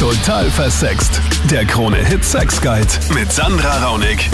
Total versext. Der Krone-Hit Sex Guide mit Sandra Raunig.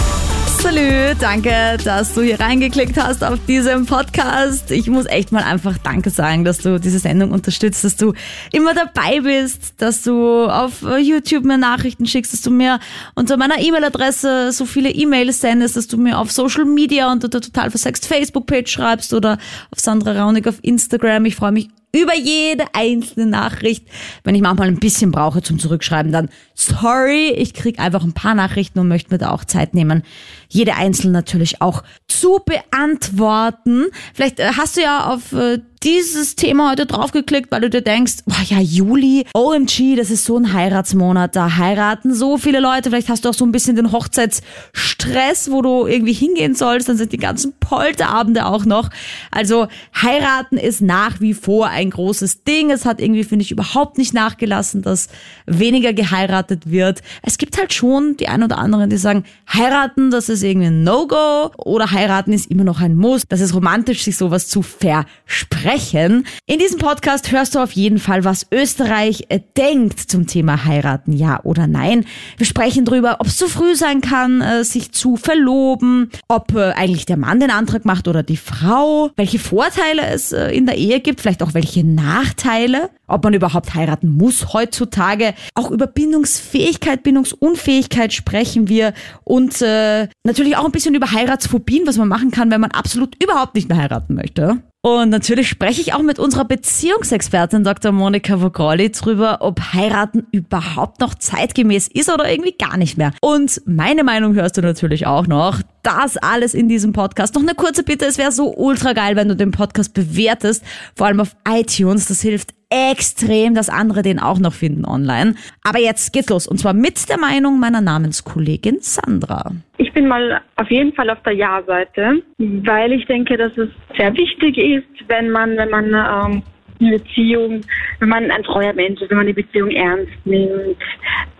Salü, danke, dass du hier reingeklickt hast auf diesem Podcast. Ich muss echt mal einfach Danke sagen, dass du diese Sendung unterstützt, dass du immer dabei bist, dass du auf YouTube mir Nachrichten schickst, dass du mir unter meiner E-Mail-Adresse so viele E-Mails sendest, dass du mir auf Social Media unter der Total Versext Facebook-Page schreibst oder auf Sandra Raunig auf Instagram. Ich freue mich über jede einzelne Nachricht. Wenn ich manchmal ein bisschen brauche zum Zurückschreiben, dann sorry, ich krieg einfach ein paar Nachrichten und möchte mir da auch Zeit nehmen, jede einzelne natürlich auch zu beantworten. Vielleicht äh, hast du ja auf äh, dieses Thema heute draufgeklickt, weil du dir denkst, boah, ja, Juli, OMG, das ist so ein Heiratsmonat, da heiraten so viele Leute. Vielleicht hast du auch so ein bisschen den Hochzeitsstress, wo du irgendwie hingehen sollst, dann sind die ganzen Polterabende auch noch. Also heiraten ist nach wie vor ein großes Ding. Es hat irgendwie, finde ich, überhaupt nicht nachgelassen, dass weniger geheiratet wird. Es gibt halt schon die ein oder anderen, die sagen, heiraten, das ist irgendwie ein No-Go oder heiraten ist immer noch ein Muss. Das ist romantisch, sich sowas zu versprechen. In diesem Podcast hörst du auf jeden Fall, was Österreich äh, denkt zum Thema heiraten, ja oder nein. Wir sprechen darüber, ob es zu früh sein kann, äh, sich zu verloben, ob äh, eigentlich der Mann den Antrag macht oder die Frau, welche Vorteile es in der Ehe gibt, vielleicht auch welche Nachteile, ob man überhaupt heiraten muss heutzutage. Auch über Bindungsfähigkeit, Bindungsunfähigkeit sprechen wir und äh, natürlich auch ein bisschen über Heiratsphobien, was man machen kann, wenn man absolut überhaupt nicht mehr heiraten möchte. Und natürlich spreche ich auch mit unserer Beziehungsexpertin Dr. Monika Vogrolli drüber, ob heiraten überhaupt noch zeitgemäß ist oder irgendwie gar nicht mehr. Und meine Meinung hörst du natürlich auch noch. Das alles in diesem Podcast. Noch eine kurze Bitte, es wäre so ultra geil, wenn du den Podcast bewertest, vor allem auf iTunes. Das hilft extrem, dass andere den auch noch finden online. Aber jetzt geht's los. Und zwar mit der Meinung meiner Namenskollegin Sandra. Ich bin mal auf jeden Fall auf der Ja-Seite, weil ich denke, dass es sehr wichtig ist, wenn man, wenn man ähm, eine Beziehung, wenn man ein treuer Mensch ist, wenn man die Beziehung ernst nimmt.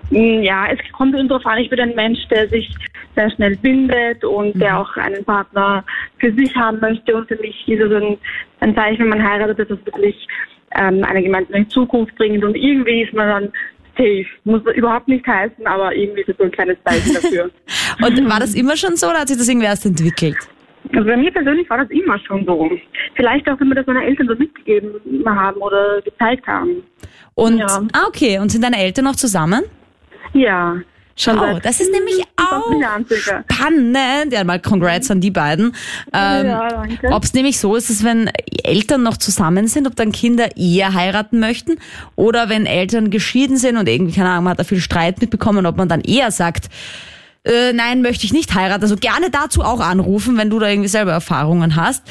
Hm, ja, es kommt darauf an, ich bin ein Mensch, der sich sehr schnell bindet und mhm. der auch einen Partner für sich haben möchte. Und für mich ist es ein, ein Zeichen, wenn man heiratet, dass es wirklich ähm, eine gemeinsame Zukunft bringt und irgendwie ist man dann safe. Muss überhaupt nicht heißen, aber irgendwie ist es so ein kleines Zeichen dafür. und war das immer schon so oder hat sich das irgendwie erst entwickelt? Also bei mir persönlich war das immer schon so. Vielleicht auch, wenn wir das meinen Eltern so mitgegeben haben oder gezeigt haben. Und, ja. ah, okay. Und sind deine Eltern noch zusammen? Ja. Schon oh, das ist nämlich auch spannend. Ja, mal Congrats an die beiden. Ähm, ja, ob es nämlich so ist, dass wenn Eltern noch zusammen sind, ob dann Kinder eher heiraten möchten oder wenn Eltern geschieden sind und irgendwie, keine Ahnung, man hat da viel Streit mitbekommen, ob man dann eher sagt, äh, nein, möchte ich nicht heiraten. Also gerne dazu auch anrufen, wenn du da irgendwie selber Erfahrungen hast.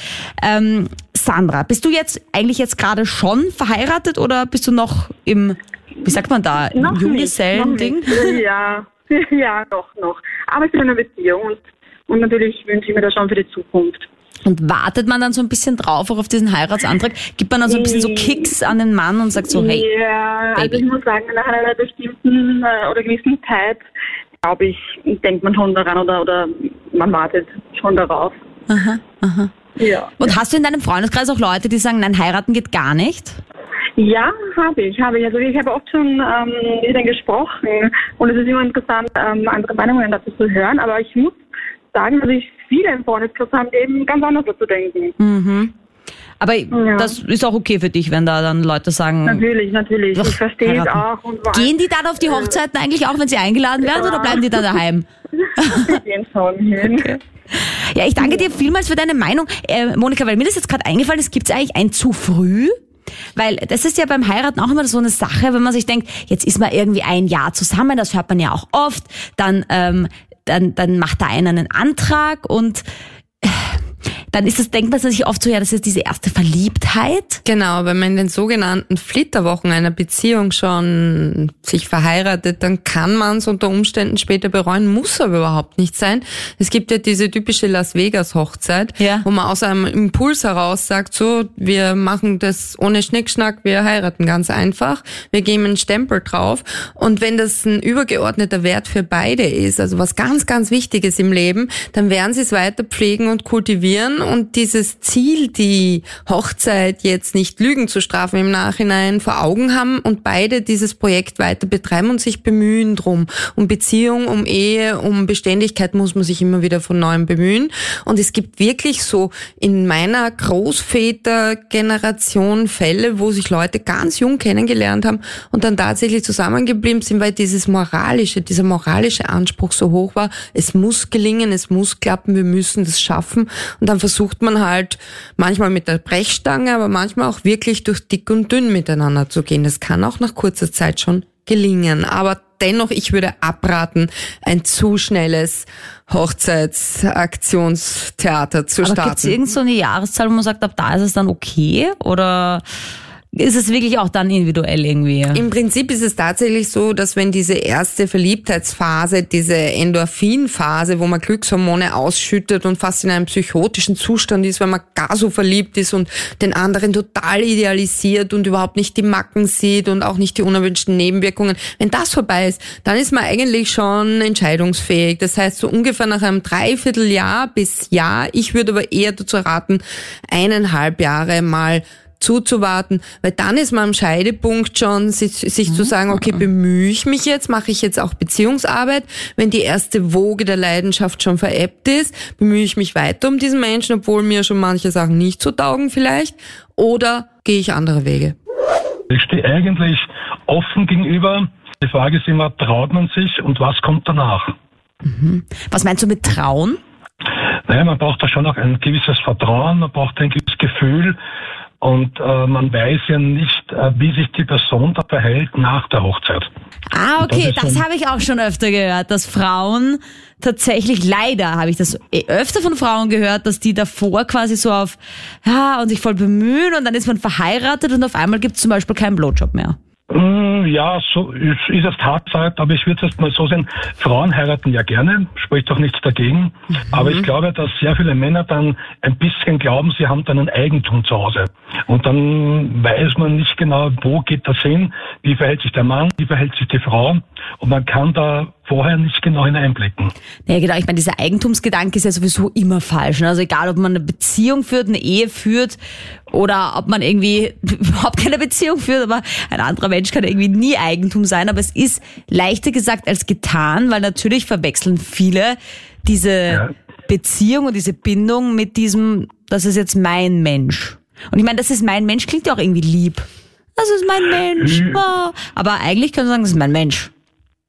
Ähm, Sandra, bist du jetzt eigentlich jetzt gerade schon verheiratet oder bist du noch im, wie sagt man da, Junggesellen-Ding? Ja, Ja, doch, noch. Aber ich bin in einer Beziehung und, und natürlich wünsche ich mir das schon für die Zukunft. Und wartet man dann so ein bisschen drauf, auch auf diesen Heiratsantrag? Gibt man dann so ein bisschen so Kicks an den Mann und sagt so, hey. Ja, also ich muss sagen, nach einer bestimmten äh, oder gewissen Zeit, glaube ich, denkt man schon daran oder, oder man wartet schon darauf. Aha, aha. Ja. Und hast du in deinem Freundeskreis auch Leute, die sagen, nein, heiraten geht gar nicht? Ja, habe ich, habe ich. Also ich habe oft schon ähm, mit ihnen gesprochen und es ist immer interessant, ähm, andere Meinungen dazu zu hören. Aber ich muss sagen, dass ich viele im Freundeskreis haben, die eben ganz anders dazu denken. Mhm. Aber ja. das ist auch okay für dich, wenn da dann Leute sagen. Natürlich, natürlich. Ich verstehe es auch. Und Gehen die dann auf die Hochzeiten eigentlich auch, wenn sie eingeladen werden, ja. oder bleiben die dann daheim? Wir gehen schon hin. Okay. Ja, ich danke dir vielmals für deine Meinung. Äh, Monika, weil mir das jetzt gerade eingefallen ist, gibt es eigentlich ein zu früh? Weil das ist ja beim Heiraten auch immer so eine Sache, wenn man sich denkt, jetzt ist man irgendwie ein Jahr zusammen, das hört man ja auch oft, dann, ähm, dann, dann macht da einer einen Antrag und dann ist das, denkt man sich oft so, ja, das ist diese erste Verliebtheit. Genau, wenn man in den sogenannten Flitterwochen einer Beziehung schon sich verheiratet, dann kann man es unter Umständen später bereuen, muss aber überhaupt nicht sein. Es gibt ja diese typische Las Vegas Hochzeit, ja. wo man aus einem Impuls heraus sagt, so, wir machen das ohne Schnickschnack, wir heiraten ganz einfach, wir geben einen Stempel drauf und wenn das ein übergeordneter Wert für beide ist, also was ganz, ganz Wichtiges im Leben, dann werden sie es weiter pflegen und kultivieren und dieses Ziel, die Hochzeit jetzt nicht Lügen zu strafen im Nachhinein vor Augen haben und beide dieses Projekt weiter betreiben und sich bemühen drum. Um Beziehung, um Ehe, um Beständigkeit muss man sich immer wieder von neuem bemühen. Und es gibt wirklich so in meiner Großvätergeneration Fälle, wo sich Leute ganz jung kennengelernt haben und dann tatsächlich zusammengeblieben sind, weil dieses moralische, dieser moralische Anspruch so hoch war, es muss gelingen, es muss klappen, wir müssen das schaffen. Und dann versucht man halt manchmal mit der Brechstange, aber manchmal auch wirklich durch dick und dünn miteinander zu gehen. Das kann auch nach kurzer Zeit schon gelingen. Aber dennoch, ich würde abraten, ein zu schnelles Hochzeitsaktionstheater zu Aber starten. gibt es irgend so eine Jahreszahl, wo man sagt, ab da ist es dann okay? Oder ist es wirklich auch dann individuell irgendwie? Im Prinzip ist es tatsächlich so, dass wenn diese erste Verliebtheitsphase, diese Endorphinphase, wo man Glückshormone ausschüttet und fast in einem psychotischen Zustand ist, weil man gar so verliebt ist und den anderen total idealisiert und überhaupt nicht die Macken sieht und auch nicht die unerwünschten Nebenwirkungen. Wenn das vorbei ist, dann ist man eigentlich schon entscheidungsfähig. Das heißt, so ungefähr nach einem Dreivierteljahr bis Jahr, ich würde aber eher dazu raten, eineinhalb Jahre mal zuzuwarten, weil dann ist man am Scheidepunkt schon, sich, sich zu sagen, okay, bemühe ich mich jetzt, mache ich jetzt auch Beziehungsarbeit, wenn die erste Woge der Leidenschaft schon verebbt ist, bemühe ich mich weiter um diesen Menschen, obwohl mir schon manche Sachen nicht so taugen vielleicht, oder gehe ich andere Wege? Ich stehe eigentlich offen gegenüber. Die Frage ist immer, traut man sich und was kommt danach? Was meinst du mit Trauen? Naja, man braucht da schon auch ein gewisses Vertrauen, man braucht ein gewisses Gefühl und äh, man weiß ja nicht, äh, wie sich die Person da verhält nach der Hochzeit. Ah, Und das okay, das schon- habe ich auch schon öfter gehört, dass Frauen tatsächlich, leider habe ich das eh öfter von Frauen gehört, dass die davor quasi so auf, ja, und sich voll bemühen und dann ist man verheiratet und auf einmal gibt es zum Beispiel keinen Blowjob mehr. Ja, so ist, ist es Tatsache, aber ich würde es jetzt mal so sehen, Frauen heiraten ja gerne, spricht doch nichts dagegen, aber ich glaube, dass sehr viele Männer dann ein bisschen glauben, sie haben dann ein Eigentum zu Hause. Und dann weiß man nicht genau, wo geht das hin, wie verhält sich der Mann, wie verhält sich die Frau. Und man kann da vorher nicht genau hineinblicken. Ja, genau. Ich meine, dieser Eigentumsgedanke ist ja sowieso immer falsch. ne? Also egal, ob man eine Beziehung führt, eine Ehe führt oder ob man irgendwie überhaupt keine Beziehung führt, aber ein anderer Mensch kann irgendwie nie Eigentum sein. Aber es ist leichter gesagt als getan, weil natürlich verwechseln viele diese Ja. Beziehung und diese Bindung mit diesem, das ist jetzt mein Mensch. Und ich meine, das ist mein Mensch, klingt ja auch irgendwie lieb. Das ist mein Mensch. Oh. Aber eigentlich können wir sagen, das ist mein Mensch.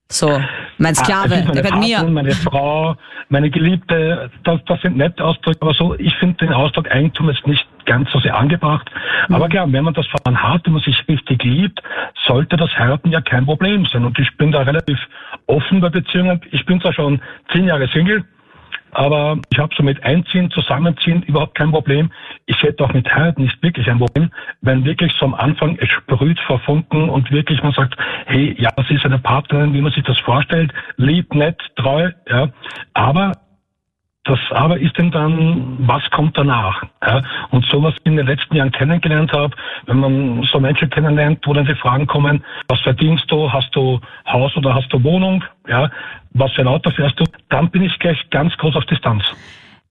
So, mein Ah, Sklave, meine der gehört mir. Meine Frau, meine Geliebte, das, das sind nette Ausdrücke, aber so, ich finde den Ausdruck Eigentum ist nicht ganz so sehr angebracht. Mhm. Aber klar, wenn man das Verfahren hat und man sich richtig liebt, sollte das Heiraten ja kein Problem sein. Und ich bin da relativ offen bei Beziehungen. Ich bin zwar schon zehn Jahre Single, aber ich habe so mit Einziehen, Zusammenziehen überhaupt kein Problem. Ich hätte auch mit Heiraten nicht wirklich ein Problem, wenn wirklich so am Anfang es sprüht vor Funken und wirklich man sagt, hey, ja, das ist eine Partnerin, wie man sich das vorstellt, lieb, nett, treu, ja, aber das aber ist denn dann, was kommt danach? Ja? Und so was ich in den letzten Jahren kennengelernt habe, wenn man so Menschen kennenlernt, wo dann die Fragen kommen, was verdienst du, hast du Haus oder hast du Wohnung, ja, was für ein Auto fährst du, dann bin ich gleich ganz groß auf Distanz.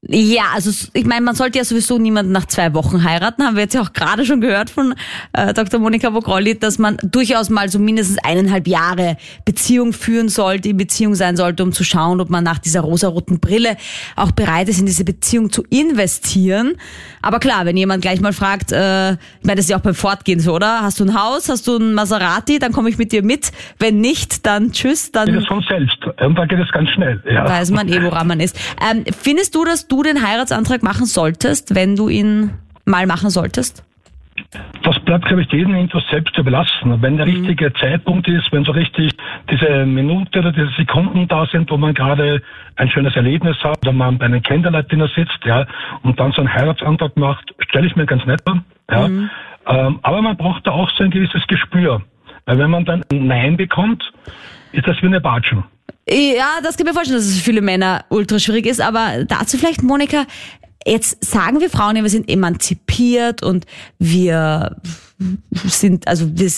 Ja, also ich meine, man sollte ja sowieso niemanden nach zwei Wochen heiraten. Haben wir jetzt ja auch gerade schon gehört von äh, Dr. Monika Vogrolli, dass man durchaus mal so mindestens eineinhalb Jahre Beziehung führen sollte, in Beziehung sein sollte, um zu schauen, ob man nach dieser rosaroten Brille auch bereit ist, in diese Beziehung zu investieren. Aber klar, wenn jemand gleich mal fragt, äh, ich meine, das ist ja auch beim Fortgehen so, oder? Hast du ein Haus, hast du ein Maserati, dann komme ich mit dir mit. Wenn nicht, dann tschüss, dann Das ist von selbst. Und da geht es ganz schnell. Ja. weiß man eh, woran man ist. Ähm, findest du, dass du den Heiratsantrag machen solltest, wenn du ihn mal machen solltest? Das bleibt, glaube ich, jedem etwas selbst überlassen. Wenn der richtige Zeitpunkt ist, wenn so richtig diese Minute oder diese Sekunden da sind, wo man gerade ein schönes Erlebnis hat, oder man bei einem Candlelight-Dinner sitzt, ja, und dann so einen Heiratsantrag macht, stelle ich mir ganz nett vor, ja. Ähm, aber man braucht da auch so ein gewisses Gespür. Weil wenn man dann ein Nein bekommt, ist das wie eine Batschen. Ja, das kann ich mir vorstellen, dass es für viele Männer ultra schwierig ist, aber dazu vielleicht, Monika, jetzt sagen wir Frauen wir sind emanzipiert und wir sind, also wir,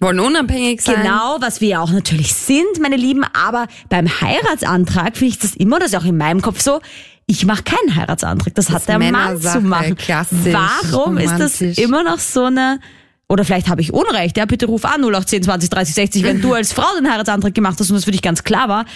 Wollen unabhängig sein. Genau, was wir ja auch natürlich sind, meine Lieben, aber beim Heiratsantrag finde ich das immer, das ist auch in meinem Kopf so, ich mache keinen Heiratsantrag. Das, Das hat der Mann zu machen. klassisch, Warum ist das romantisch. immer noch so eine oder vielleicht habe ich Unrecht, ja, bitte ruf an 0810 20 30 60, wenn du als Frau den Heiratsantrag gemacht hast und das für dich ganz klar war.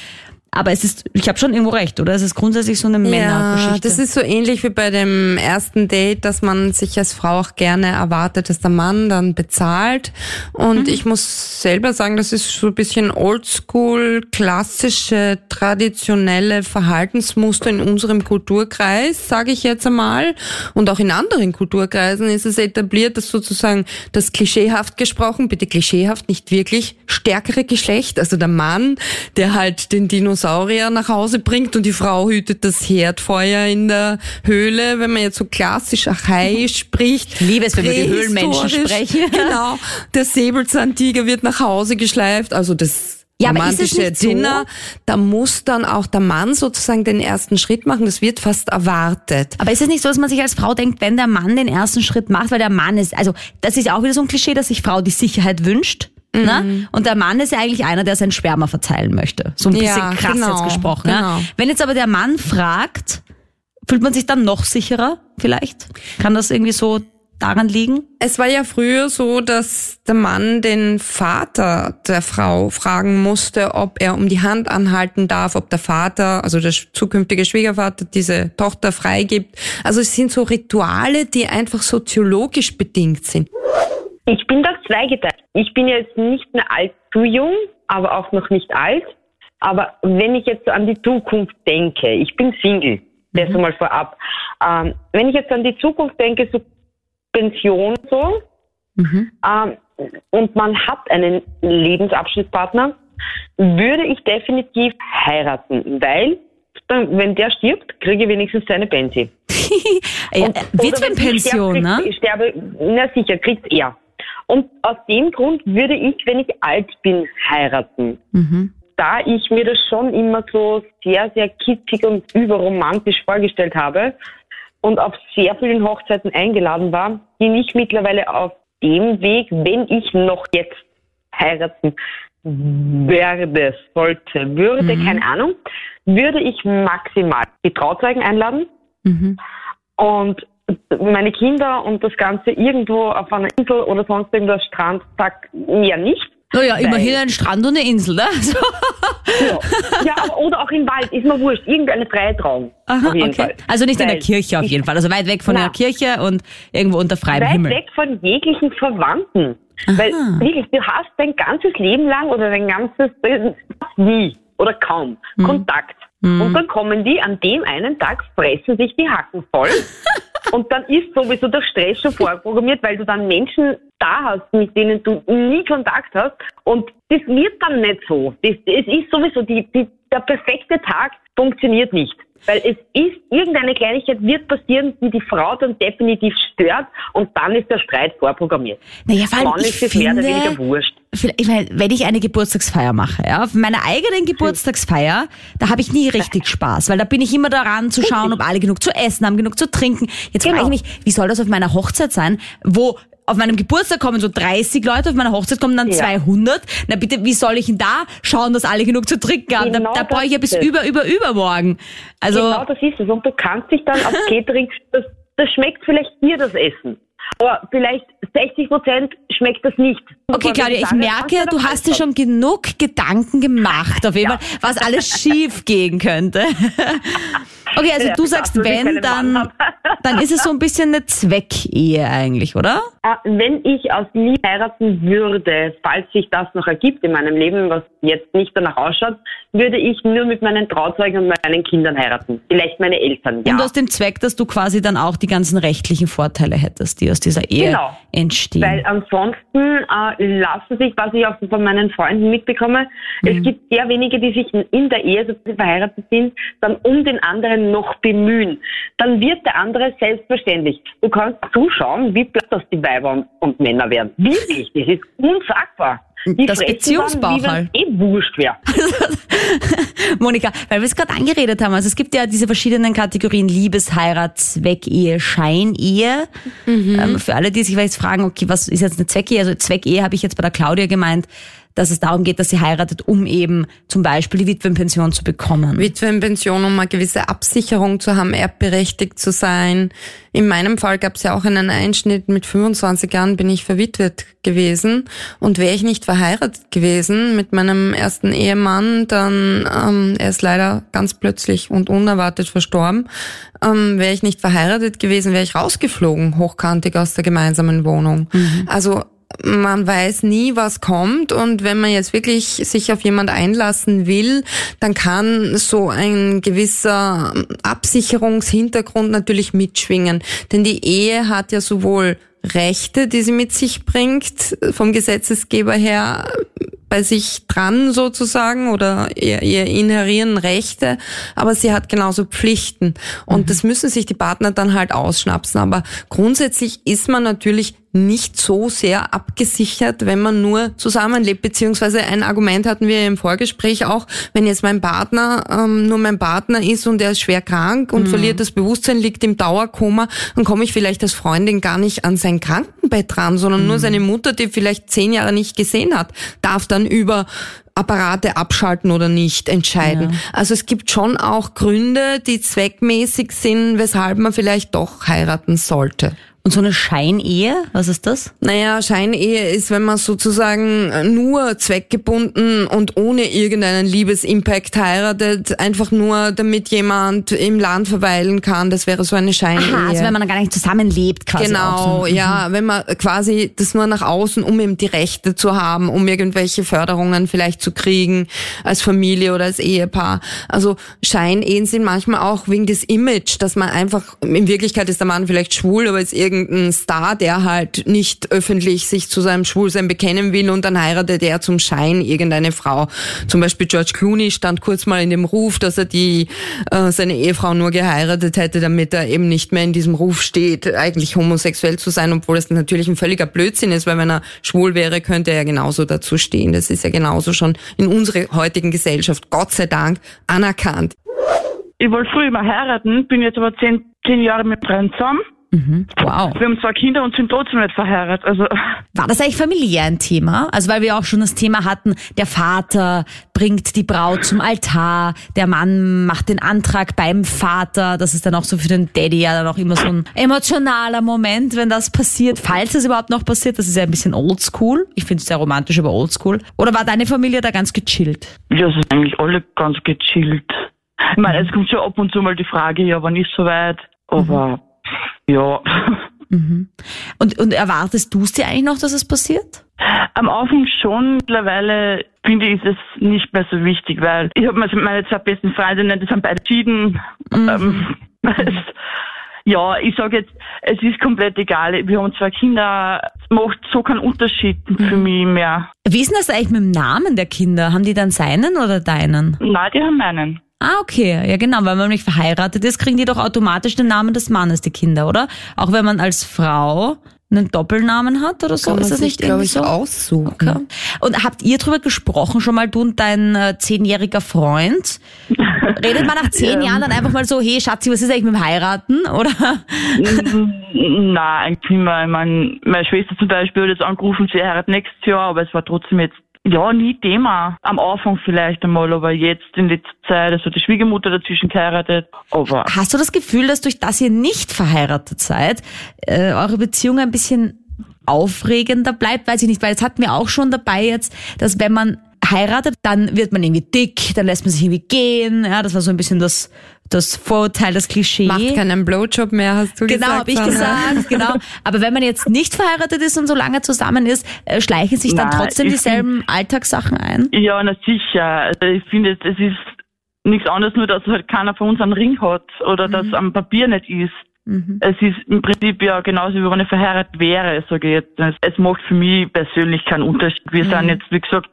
Aber es ist, ich habe schon irgendwo recht, oder? Es ist grundsätzlich so eine Ja, Männergeschichte. das ist so ähnlich wie bei dem ersten Date, dass man sich als Frau auch gerne erwartet, dass der Mann dann bezahlt. Und ich muss selber sagen, das ist so ein bisschen oldschool, klassische, traditionelle Verhaltensmuster in unserem Kulturkreis, sage ich jetzt einmal. Und auch in anderen Kulturkreisen ist es etabliert, dass sozusagen das klischeehaft gesprochen, bitte klischeehaft, nicht wirklich, stärkere Geschlecht, also der Mann, der halt den Dinosaurier nach Hause bringt und die Frau hütet das Herdfeuer in der Höhle, wenn man jetzt so klassisch archaisch spricht. Ich liebe es, wenn wir die Höhlenmenschen sprechen. Genau. Der Säbelzahntiger wird nach Hause geschleift, also das Ja, aber ist es romantische nicht so? Dinner, da muss dann auch der Mann sozusagen den ersten Schritt machen, das wird fast erwartet. Aber ist es nicht so, dass man sich als Frau denkt, wenn der Mann den ersten Schritt macht, weil der Mann ist, also das ist auch wieder so ein Klischee, dass sich Frau die Sicherheit wünscht. Mhm. Ne? Und der Mann ist ja eigentlich einer, der sein Sperma verteilen möchte. So ein bisschen Ja, krass genau, jetzt gesprochen. Genau. Wenn jetzt aber der Mann fragt, fühlt man sich dann noch sicherer vielleicht? Kann das irgendwie so daran liegen? Es war ja früher so, dass der Mann den Vater der Frau fragen musste, ob er um die Hand anhalten darf, ob der Vater, also der zukünftige Schwiegervater, diese Tochter freigibt. Also es sind so Rituale, die einfach soziologisch bedingt sind. Ich bin da zweigeteilt. Ich bin jetzt nicht mehr allzu jung, aber auch noch nicht alt. Aber wenn ich jetzt so an die Zukunft denke, ich bin Single, das mal vorab. Ähm, wenn ich jetzt an die Zukunft denke, so Pension so, ähm, und man hat einen Lebensabschnittspartner, würde ich definitiv heiraten, weil dann, wenn der stirbt, kriege ich wenigstens seine Pension. Mit wenn ich Pension, sterbe, ne? na sicher, kriegt's er. Und aus dem Grund würde ich, wenn ich alt bin, heiraten. Mhm. Da ich mir das schon immer so sehr, sehr kitschig und überromantisch vorgestellt habe und auf sehr vielen Hochzeiten eingeladen war, bin ich mittlerweile auf dem Weg, wenn ich noch jetzt heiraten werde, sollte, würde, keine Ahnung, würde ich maximal die Trauzeugen einladen Mhm. und meine Kinder und das Ganze irgendwo auf einer Insel oder sonst irgendwas Strand, sag ja nicht. Naja, immerhin ein Strand und eine Insel, ne? So. Ja, ja aber, oder auch im Wald, ist mir wurscht. Irgendeine freie Traum. Aha, okay. Fall. Also nicht in der Kirche auf jeden Fall. Also weit weg von Na. der Kirche und irgendwo unter freiem Weit Himmel. weg von jeglichen Verwandten. Weil wirklich, du hast dein ganzes Leben lang oder dein ganzes, nie oder kaum Mhm. Kontakt. Und dann kommen die an dem einen Tag, fressen sich die Hacken voll. und dann ist sowieso der Stress schon vorprogrammiert, weil du dann Menschen da hast, mit denen du nie Kontakt hast. Und das wird dann nicht so. Das, es ist sowieso, die, die, der perfekte Tag funktioniert nicht. Weil es ist, irgendeine Kleinigkeit wird passieren, die die Frau dann definitiv stört und dann ist der Streit vorprogrammiert. Naja, vor allem, ich ist es mehr oder weniger wurscht. Ich meine, wenn ich eine Geburtstagsfeier mache, ja, auf meiner eigenen Geburtstagsfeier, da habe ich nie richtig Spaß, weil da bin ich immer daran zu schauen, ob alle genug zu essen haben, genug zu trinken. Jetzt frage ich Genau. mich, wie soll das auf meiner Hochzeit sein, wo auf meinem Geburtstag kommen so 30 Leute, auf meiner Hochzeit kommen dann Ja. 200. Na bitte, wie soll ich denn da schauen, dass alle genug zu trinken haben? Genau da da brauche ich ja bis es. über, über, übermorgen. Also, genau das ist es. Und du kannst dich dann auf Catering, das, das schmeckt vielleicht dir das Essen. Aber vielleicht 60 Prozent schmeckt das nicht. Okay, Claudia, ich merke, du hast dir schon genug Gedanken gemacht, auf jeden Ja. Fall, was alles schief gehen könnte. Okay, also du sagst, wenn, dann, dann ist es so ein bisschen eine Zweckehe eigentlich, oder? Äh, Wenn ich aus Liebe heiraten würde, falls sich das noch ergibt in meinem Leben, was jetzt nicht danach ausschaut, würde ich nur mit meinen Trauzeugen und meinen Kindern heiraten. Vielleicht meine Eltern, ja. Und aus dem Zweck, dass du quasi dann auch die ganzen rechtlichen Vorteile hättest, die aus dieser Ehe Genau. entstehen. Weil ansonsten äh, lassen sich, was ich auch von meinen Freunden mitbekomme, Mhm. es gibt sehr wenige, die sich in der Ehe, so sie verheiratet sind, dann um den anderen noch bemühen. Dann wird der andere selbstverständlich. Du kannst zuschauen, wie platt das die Weiber und, Männer werden. Wirklich, das ist unsagbar. Die Das fressen Beziehungsbauch dann, wie halt. eh wurscht wäre. Monika, weil wir es gerade angeredet haben, also es gibt ja diese verschiedenen Kategorien Liebesheirat, Zweckehe, Scheinehe. Ähm, für alle, die sich jetzt fragen, okay, was ist jetzt eine Zweckehe? Also Zweckehe habe ich jetzt bei der Claudia gemeint, dass es darum geht, dass sie heiratet, um eben zum Beispiel die Witwenpension zu bekommen. Witwenpension, um eine gewisse Absicherung zu haben, erbberechtigt zu sein. In meinem Fall gab es ja auch einen Einschnitt. Mit 25 Jahren bin ich verwitwet gewesen und wäre ich nicht verheiratet gewesen mit meinem ersten Ehemann, dann ähm, er ist leider ganz plötzlich und unerwartet verstorben. Ähm, wäre ich nicht verheiratet gewesen, wäre ich rausgeflogen, hochkantig aus der gemeinsamen Wohnung. Mhm. Also man weiß nie, was kommt und wenn man jetzt wirklich sich auf jemand einlassen will, dann kann so ein gewisser Absicherungshintergrund natürlich mitschwingen. Denn die Ehe hat ja sowohl Rechte, die sie mit sich bringt, vom Gesetzesgeber her bei sich dran sozusagen oder ihr, ihr inherieren Rechte, aber sie hat genauso Pflichten. Und mhm. das müssen sich die Partner dann halt ausschnapsen. Aber grundsätzlich ist man natürlich nicht so sehr abgesichert, wenn man nur zusammenlebt. Beziehungsweise ein Argument hatten wir im Vorgespräch auch, wenn jetzt mein Partner ähm, nur mein Partner ist und er ist schwer krank und mhm. verliert das Bewusstsein, liegt im Dauerkoma, dann komme ich vielleicht als Freundin gar nicht an sein Krankenbett ran, sondern mhm. nur seine Mutter, die vielleicht zehn Jahre nicht gesehen hat, darf dann über Apparate abschalten oder nicht entscheiden. Ja. Also es gibt schon auch Gründe, die zweckmäßig sind, weshalb man vielleicht doch heiraten sollte. Und so eine Scheinehe, was ist das? Naja, Scheinehe ist, wenn man sozusagen nur zweckgebunden und ohne irgendeinen Liebesimpact heiratet, einfach nur damit jemand im Land verweilen kann. Das wäre so eine Scheinehe. Aha, also wenn man gar nicht zusammenlebt quasi. Genau, so. ja, wenn man quasi das nur nach außen, um eben die Rechte zu haben, um irgendwelche Förderungen vielleicht zu kriegen als Familie oder als Ehepaar. Also Scheinehen sind manchmal auch wegen des Image, dass man einfach, in Wirklichkeit ist der Mann vielleicht schwul, aber ist irgendein Star, der halt nicht öffentlich sich zu seinem Schwulsein bekennen will und dann heiratet er zum Schein irgendeine Frau. Zum Beispiel George Clooney stand kurz mal in dem Ruf, dass er die äh, seine Ehefrau nur geheiratet hätte, damit er eben nicht mehr in diesem Ruf steht, eigentlich homosexuell zu sein, obwohl das natürlich ein völliger Blödsinn ist, weil wenn er schwul wäre, könnte er genauso dazu stehen. Das ist ja genauso schon in unserer heutigen Gesellschaft, Gott sei Dank, anerkannt. Ich wollte früher mal heiraten, bin jetzt aber zehn, zehn Jahre mit Freund zusammen. Mhm. Wow. Wir haben zwei Kinder und sind trotzdem nicht verheiratet. Also War das eigentlich familiär ein Thema? Also weil wir auch schon das Thema hatten, der Vater bringt die Braut zum Altar, der Mann macht den Antrag beim Vater. Das ist dann auch so für den Daddy ja dann auch immer so ein emotionaler Moment, wenn das passiert. Falls es überhaupt noch passiert, das ist ja ein bisschen oldschool. Ich finde es sehr romantisch, aber oldschool. Oder war deine Familie da ganz gechillt? Ja, es sind eigentlich alle ganz gechillt. Ich meine, es kommt schon ab und zu mal die Frage, ja, wann ist soweit? Aber mhm. Ja. Mhm. Und, und erwartest du es dir eigentlich noch, dass es passiert? Am Anfang schon. Mittlerweile finde ich es nicht mehr so wichtig, weil ich habe meine zwei besten Freundinnen, die sind beide entschieden. Mhm. Ähm, ja, ich sage jetzt, es ist komplett egal. Wir haben zwei Kinder, es macht so keinen Unterschied mhm. für mich mehr. Wie ist denn das eigentlich mit dem Namen der Kinder? Haben die dann seinen oder deinen? Nein, die haben meinen. Ah, okay. Ja, genau. Weil man nicht verheiratet ist, kriegen die doch automatisch den Namen des Mannes, die Kinder, oder? Auch wenn man als Frau einen Doppelnamen hat oder so? Kann ist das nicht glaube ich, so? aussuchen. Okay. Und habt ihr drüber gesprochen schon mal, du und dein äh, zehnjähriger Freund? Redet man nach zehn ja. Jahren dann einfach mal so, hey Schatzi, was ist eigentlich mit dem Heiraten? Oder? Nein, eigentlich nicht mehr. Ich meine, meine Schwester zum Beispiel hat jetzt angerufen, sie heiratet nächstes Jahr, aber es war trotzdem jetzt ja, nie Thema. Am Anfang vielleicht einmal, aber jetzt in letzter Zeit, also die Schwiegermutter dazwischen geheiratet. Aber Hast du das Gefühl, dass durch das ihr nicht verheiratet seid, äh, eure Beziehung ein bisschen aufregender bleibt? Weiß ich nicht, weil es hatten wir auch schon dabei jetzt, dass wenn man heiratet, dann wird man irgendwie dick, dann lässt man sich irgendwie gehen. Ja, das war so ein bisschen das, das Vorurteil, das Klischee. Macht keinen Blowjob mehr, hast du genau, gesagt. Genau, habe ich gesagt, genau. Aber wenn man jetzt nicht verheiratet ist und so lange zusammen ist, äh, schleichen sich dann trotzdem dieselben find, Alltagssachen ein? Ja, na sicher. Also ich finde, es ist nichts anderes, nur dass halt keiner von uns einen Ring hat oder mhm. dass am Papier nicht ist. Mhm. Es ist im Prinzip ja genauso, wie wenn ich verheiratet wäre, sage ich jetzt. Es, es macht für mich persönlich keinen Unterschied. Wir mhm. sind jetzt, wie gesagt,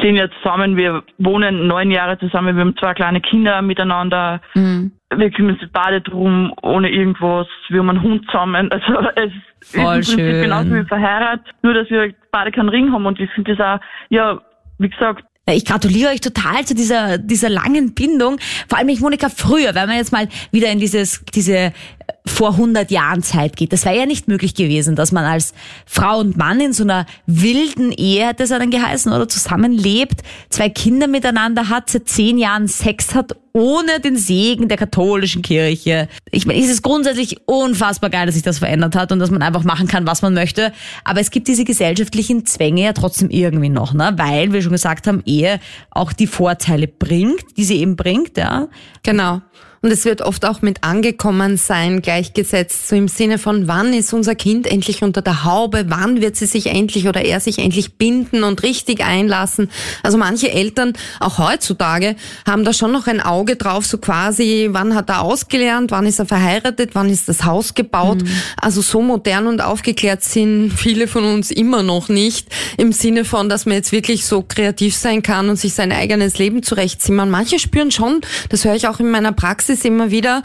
zehn Jahre zusammen, wir wohnen neun Jahre zusammen, wir haben zwei kleine Kinder miteinander. Mhm. Wir kümmern uns beide drum, ohne irgendwas. Wir haben einen Hund zusammen. Also es Voll ist im Prinzip schön. genauso wie verheiratet, nur dass wir beide keinen Ring haben. Und ich finde das auch, ja, wie gesagt, ich gratuliere euch total zu dieser, dieser langen Bindung. Vor allem ich, Monika, früher, wenn man jetzt mal wieder in dieses, diese vor 100 Jahren Zeit geht. Das wäre ja nicht möglich gewesen, dass man als Frau und Mann in so einer wilden Ehe, hätte es dann geheißen, oder zusammenlebt, zwei Kinder miteinander hat, seit zehn Jahren Sex hat, ohne den Segen der katholischen Kirche. Ich meine, es ist grundsätzlich unfassbar geil, dass sich das verändert hat und dass man einfach machen kann, was man möchte. Aber es gibt diese gesellschaftlichen Zwänge ja trotzdem irgendwie noch, ne? Weil wir schon gesagt haben, Ehe auch die Vorteile bringt, die sie eben bringt, ja. Genau. Und es wird oft auch mit angekommen sein gleichgesetzt, so im Sinne von, wann ist unser Kind endlich unter der Haube, wann wird sie sich endlich oder er sich endlich binden und richtig einlassen. Also manche Eltern, auch heutzutage, haben da schon noch ein Auge drauf, so quasi, wann hat er ausgelernt, wann ist er verheiratet, wann ist das Haus gebaut. Mhm. Also so modern und aufgeklärt sind viele von uns immer noch nicht, im Sinne von, dass man jetzt wirklich so kreativ sein kann und sich sein eigenes Leben zurechtzimmern. Manche spüren schon, das höre ich auch in meiner Praxis, es immer wieder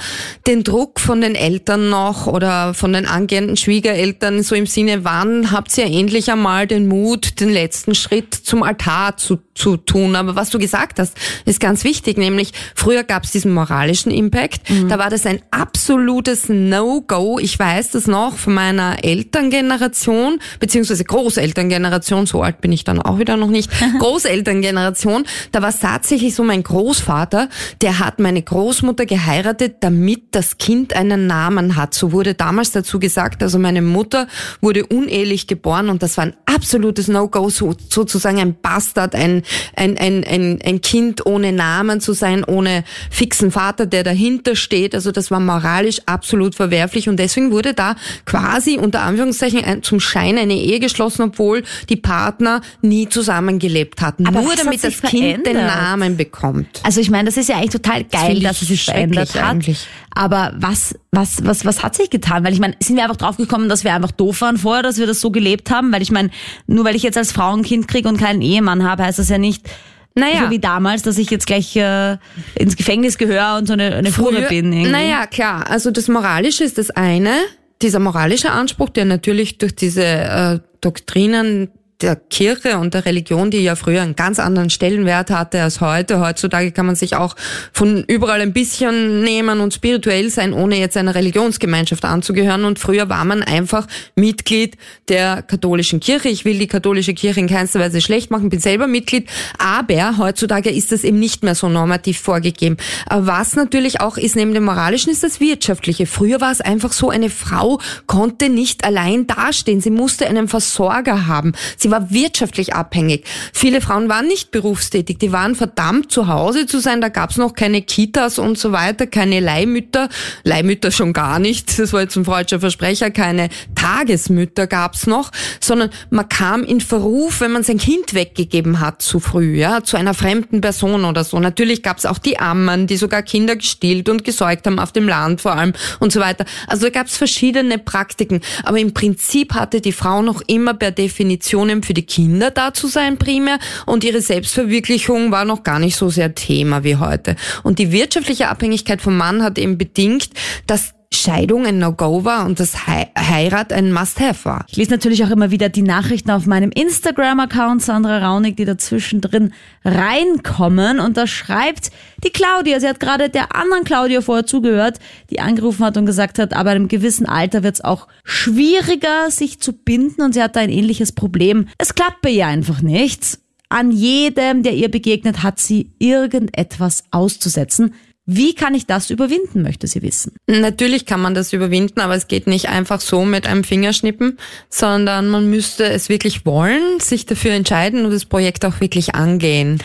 den Druck von den Eltern noch oder von den angehenden Schwiegereltern so im Sinne, wann habt ihr endlich einmal den Mut, den letzten Schritt zum Altar zu, zu tun. Aber was du gesagt hast, ist ganz wichtig, nämlich früher gab es diesen moralischen Impact. Mhm. Da war das ein absolutes No-Go. Ich weiß das noch von meiner Elterngeneration, beziehungsweise Großelterngeneration, so alt bin ich dann auch wieder noch nicht, Großelterngeneration. Da war es tatsächlich so, mein Großvater, der hat meine Großmutter geheiratet geheiratet, damit das Kind einen Namen hat. So wurde damals dazu gesagt. Also meine Mutter wurde unehelich geboren und das war ein absolutes No-Go, so, sozusagen ein Bastard, ein, ein, ein, ein, ein Kind ohne Namen zu sein, ohne fixen Vater, der dahinter steht. Also das war moralisch absolut verwerflich und deswegen wurde da quasi unter Anführungszeichen ein, zum Schein eine Ehe geschlossen, obwohl die Partner nie zusammengelebt hatten. Aber Nur damit das Kind den Namen bekommt. Also ich meine, das ist ja eigentlich total geil, das dass es sich verändert verändert hat. Eigentlich. Aber was, was, was, was hat sich getan? Weil ich meine, sind wir einfach draufgekommen, dass wir einfach doof waren vorher, dass wir das so gelebt haben? Weil ich meine, nur weil ich jetzt als Frau ein Kind kriege und keinen Ehemann habe, heißt das ja nicht, naja. So wie damals, dass ich jetzt gleich äh, ins Gefängnis gehöre und so eine, eine Früher, bin. Irgendwie. Naja, klar. Also das Moralische ist das eine. Dieser moralische Anspruch, der natürlich durch diese äh, Doktrinen der Kirche und der Religion, die ja früher einen ganz anderen Stellenwert hatte als heute. Heutzutage kann man sich auch von überall ein bisschen nehmen und spirituell sein, ohne jetzt einer Religionsgemeinschaft anzugehören. Und früher war man einfach Mitglied der katholischen Kirche. Ich will die katholische Kirche in keinster Weise schlecht machen, bin selber Mitglied. Aber heutzutage ist das eben nicht mehr so normativ vorgegeben. Was natürlich auch ist neben dem Moralischen, ist das Wirtschaftliche. Früher war es einfach so, eine Frau konnte nicht allein dastehen. Sie musste einen Versorger haben. Sie Sie war wirtschaftlich abhängig. Viele Frauen waren nicht berufstätig, die waren verdammt zu Hause zu sein. Da gab es noch keine Kitas und so weiter, keine Leihmütter, Leihmütter schon gar nicht, das war jetzt ein freudscher Versprecher, keine Tagesmütter gab es noch, sondern man kam in Verruf, wenn man sein Kind weggegeben hat zu früh, ja, zu einer fremden Person oder so. Natürlich gab es auch die Ammen, die sogar Kinder gestillt und gesäugt haben auf dem Land vor allem und so weiter. Also da gab es verschiedene Praktiken, aber im Prinzip hatte die Frau noch immer per Definition allem für die Kinder da zu sein primär und ihre Selbstverwirklichung war noch gar nicht so sehr Thema wie heute. Und die wirtschaftliche Abhängigkeit vom Mann hat eben bedingt, dass Scheidung ein No-Go war und das Heirat ein Must-Have war. Ich lese natürlich auch immer wieder die Nachrichten auf meinem Instagram-Account Sandra Raunig, die dazwischen drin reinkommen und da schreibt die Claudia, sie hat gerade der anderen Claudia vorher zugehört, die angerufen hat und gesagt hat, aber in einem gewissen Alter wird es auch schwieriger, sich zu binden und sie hat da ein ähnliches Problem. Es klappt bei ihr einfach nichts. An jedem, der ihr begegnet, hat sie irgendetwas auszusetzen. Wie kann ich das überwinden, möchte sie wissen. Natürlich kann man das überwinden, aber es geht nicht einfach so mit einem Fingerschnippen, sondern man müsste es wirklich wollen, sich dafür entscheiden und das Projekt auch wirklich angehen.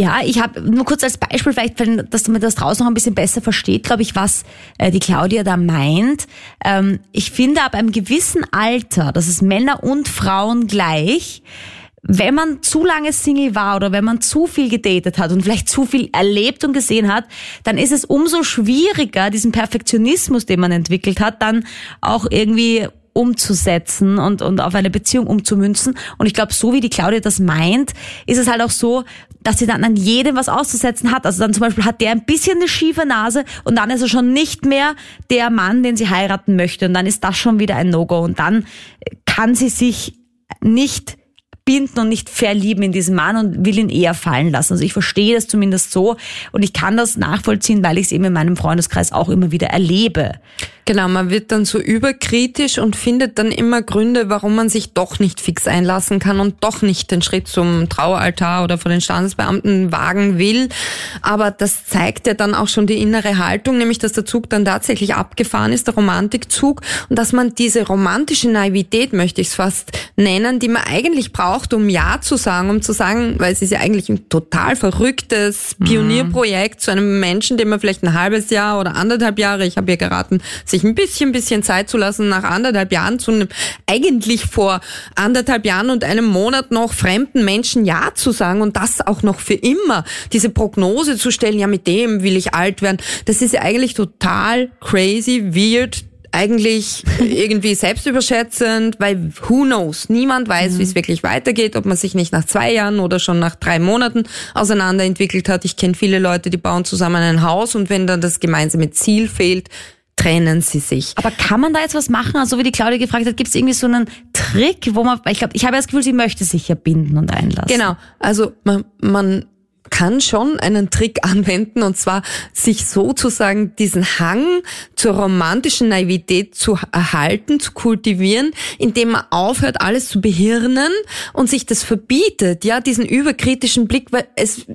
Ja, ich habe nur kurz als Beispiel, vielleicht, dass man das draußen noch ein bisschen besser versteht, glaube ich, was äh, die Claudia da meint. Ähm, ich finde ab einem gewissen Alter, das ist Männer und Frauen gleich, wenn man zu lange Single war oder wenn man zu viel gedatet hat und vielleicht zu viel erlebt und gesehen hat, dann ist es umso schwieriger, diesen Perfektionismus, den man entwickelt hat, dann auch irgendwie umzusetzen und, und auf eine Beziehung umzumünzen. Und ich glaube, so wie die Claudia das meint, ist es halt auch so, dass sie dann an jedem was auszusetzen hat. Also dann zum Beispiel hat der ein bisschen eine schiefe Nase und dann ist er schon nicht mehr der Mann, den sie heiraten möchte. Und dann ist das schon wieder ein No-Go. Und dann kann sie sich nicht binden und nicht verlieben in diesen Mann und will ihn eher fallen lassen. Also ich verstehe das zumindest so und ich kann das nachvollziehen, weil ich es eben in meinem Freundeskreis auch immer wieder erlebe. Genau, man wird dann so überkritisch und findet dann immer Gründe, warum man sich doch nicht fix einlassen kann und doch nicht den Schritt zum Traualtar oder vor den Standesbeamten wagen will. Aber das zeigt ja dann auch schon die innere Haltung, nämlich dass der Zug dann tatsächlich abgefahren ist, der Romantikzug, und dass man diese romantische Naivität, möchte ich es fast nennen, die man eigentlich braucht, um Ja zu sagen, um zu sagen, weil es ist ja eigentlich ein total verrücktes Pionierprojekt zu einem Menschen, dem man vielleicht ein halbes Jahr oder anderthalb Jahre, ich habe ja geraten, sich ein bisschen, bisschen Zeit zu lassen, nach anderthalb Jahren zu einem, eigentlich vor anderthalb Jahren und einem Monat noch fremden Menschen Ja zu sagen und das auch noch für immer, diese Prognose zu stellen, ja, mit dem will ich alt werden, das ist ja eigentlich total crazy, weird, eigentlich irgendwie selbstüberschätzend, weil who knows? Niemand weiß, mhm. wie es wirklich weitergeht, ob man sich nicht nach zwei Jahren oder schon nach drei Monaten auseinanderentwickelt hat. Ich kenne viele Leute, die bauen zusammen ein Haus und wenn dann das gemeinsame Ziel fehlt, trennen sie sich. Aber kann man da jetzt was machen? Also wie die Claudia gefragt hat, gibt es irgendwie so einen Trick, wo man, ich glaube, ich habe das Gefühl, sie möchte sich ja binden und einlassen. Genau, also man, man kann schon einen Trick anwenden und zwar sich sozusagen diesen Hang zur romantischen Naivität zu erhalten, zu kultivieren, indem man aufhört, alles zu behirnen und sich das verbietet, ja, diesen überkritischen Blick, weil es,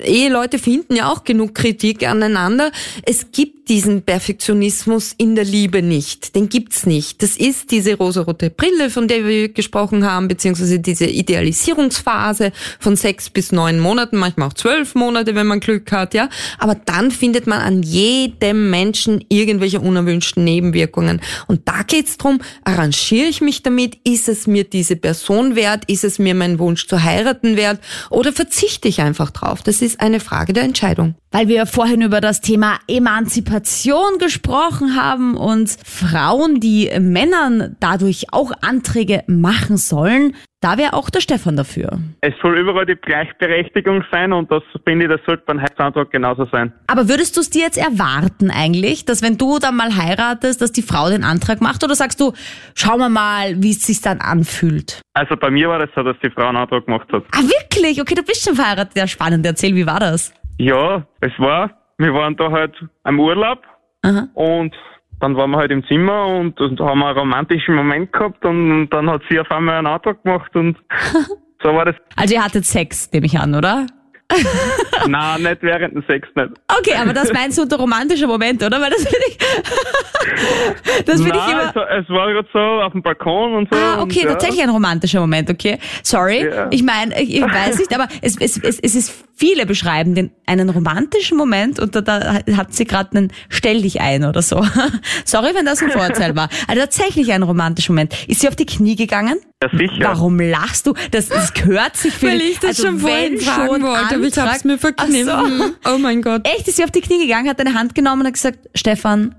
Eheleute finden ja auch genug Kritik aneinander. Es gibt diesen Perfektionismus in der Liebe nicht. Den gibt's nicht. Das ist diese rosarote Brille, von der wir gesprochen haben, beziehungsweise diese Idealisierungsphase von sechs bis neun Monaten, manchmal auch zwölf Monate, wenn man Glück hat, ja. Aber dann findet man an jedem Menschen irgendwelche unerwünschten Nebenwirkungen. Und da geht's drum, arrangiere ich mich damit? Ist es mir diese Person wert? Ist es mir mein Wunsch zu heiraten wert? Oder verzichte ich einfach drauf? Das ist eine Frage der Entscheidung. Weil wir vorhin über das Thema Emanzipation gesprochen haben und Frauen, die Männern dadurch auch Anträge machen sollen, da wäre auch der Stefan dafür. Es soll überall die Gleichberechtigung sein und das finde ich, das sollte beim Heiratsantrag genauso sein. Aber würdest du es dir jetzt erwarten eigentlich, dass wenn du dann mal heiratest, dass die Frau den Antrag macht oder sagst du, schauen wir mal, wie es sich dann anfühlt? Also bei mir war das so, dass die Frau einen Antrag gemacht hat. Ah wirklich? Okay, du bist schon verheiratet. Ja, spannend. Erzähl, wie war das? Ja, es war, wir waren da halt am Urlaub Aha. und dann waren wir halt im Zimmer und, und haben einen romantischen Moment gehabt und dann hat sie auf einmal einen Antrag gemacht und so war das. Also ihr hattet Sex, nehme ich an, oder? Nein, nicht während dem Sex nicht. Okay, aber das meinst du unter romantischer Moment, oder? Weil das finde ich, das finde ich immer. Es, es war gerade so auf dem Balkon und so. Ah, okay, und, ja. tatsächlich ein romantischer Moment, okay. Sorry, Ja. ich meine, ich, ich weiß nicht, aber es, es, es, es ist viele beschreiben den einen romantischen Moment und da, da hat sie gerade einen Stell dich ein oder so. Sorry, wenn das ein Vorurteil war. Also tatsächlich ein romantischer Moment. Ist sie auf die Knie gegangen? Ja, sicher. Warum lachst du? Das, das gehört sich für Weil ich das also schon vorhin wenn fragen schon wollte, aber ich hab's mir verkniffen. So. Oh mein Gott. Echt, ist sie auf die Knie gegangen, hat deine Hand genommen und hat gesagt, Stefan,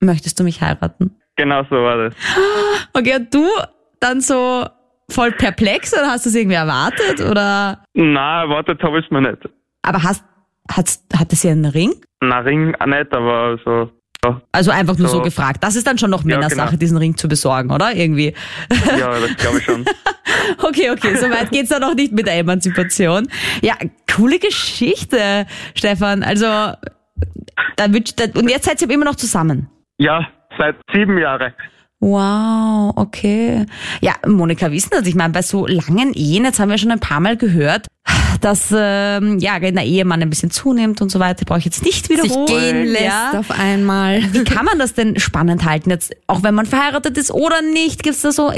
möchtest du mich heiraten? Genau so war das. Okay, und du dann so voll perplex oder hast du es irgendwie erwartet oder? Nein, erwartet habe ich es mir nicht. Aber hast, hat, hatte sie einen Ring? Na, Ring auch nicht, aber so. Ja, Also einfach nur so, So. gefragt. Das ist dann schon noch Ja, Männersache, genau. diesen Ring zu besorgen, oder? Irgendwie. ja das glaube ich schon. Okay, okay, soweit geht's dann noch nicht mit der Emanzipation. Ja, coole Geschichte, Stefan. Also, da wird, da, und jetzt seid ihr immer noch zusammen. Ja, seit sieben Jahren. Wow, okay. Ja, Monika, ist denn das? Ich meine, bei so langen Ehen, jetzt haben wir schon ein paar Mal gehört, dass ähm, ja, wenn der Ehemann ein bisschen zunimmt und so weiter, brauche ich jetzt nicht Sich wiederholen. gehen lässt ja. auf einmal. Wie kann man das denn spannend halten jetzt, auch wenn man verheiratet ist oder nicht? Gibt es da so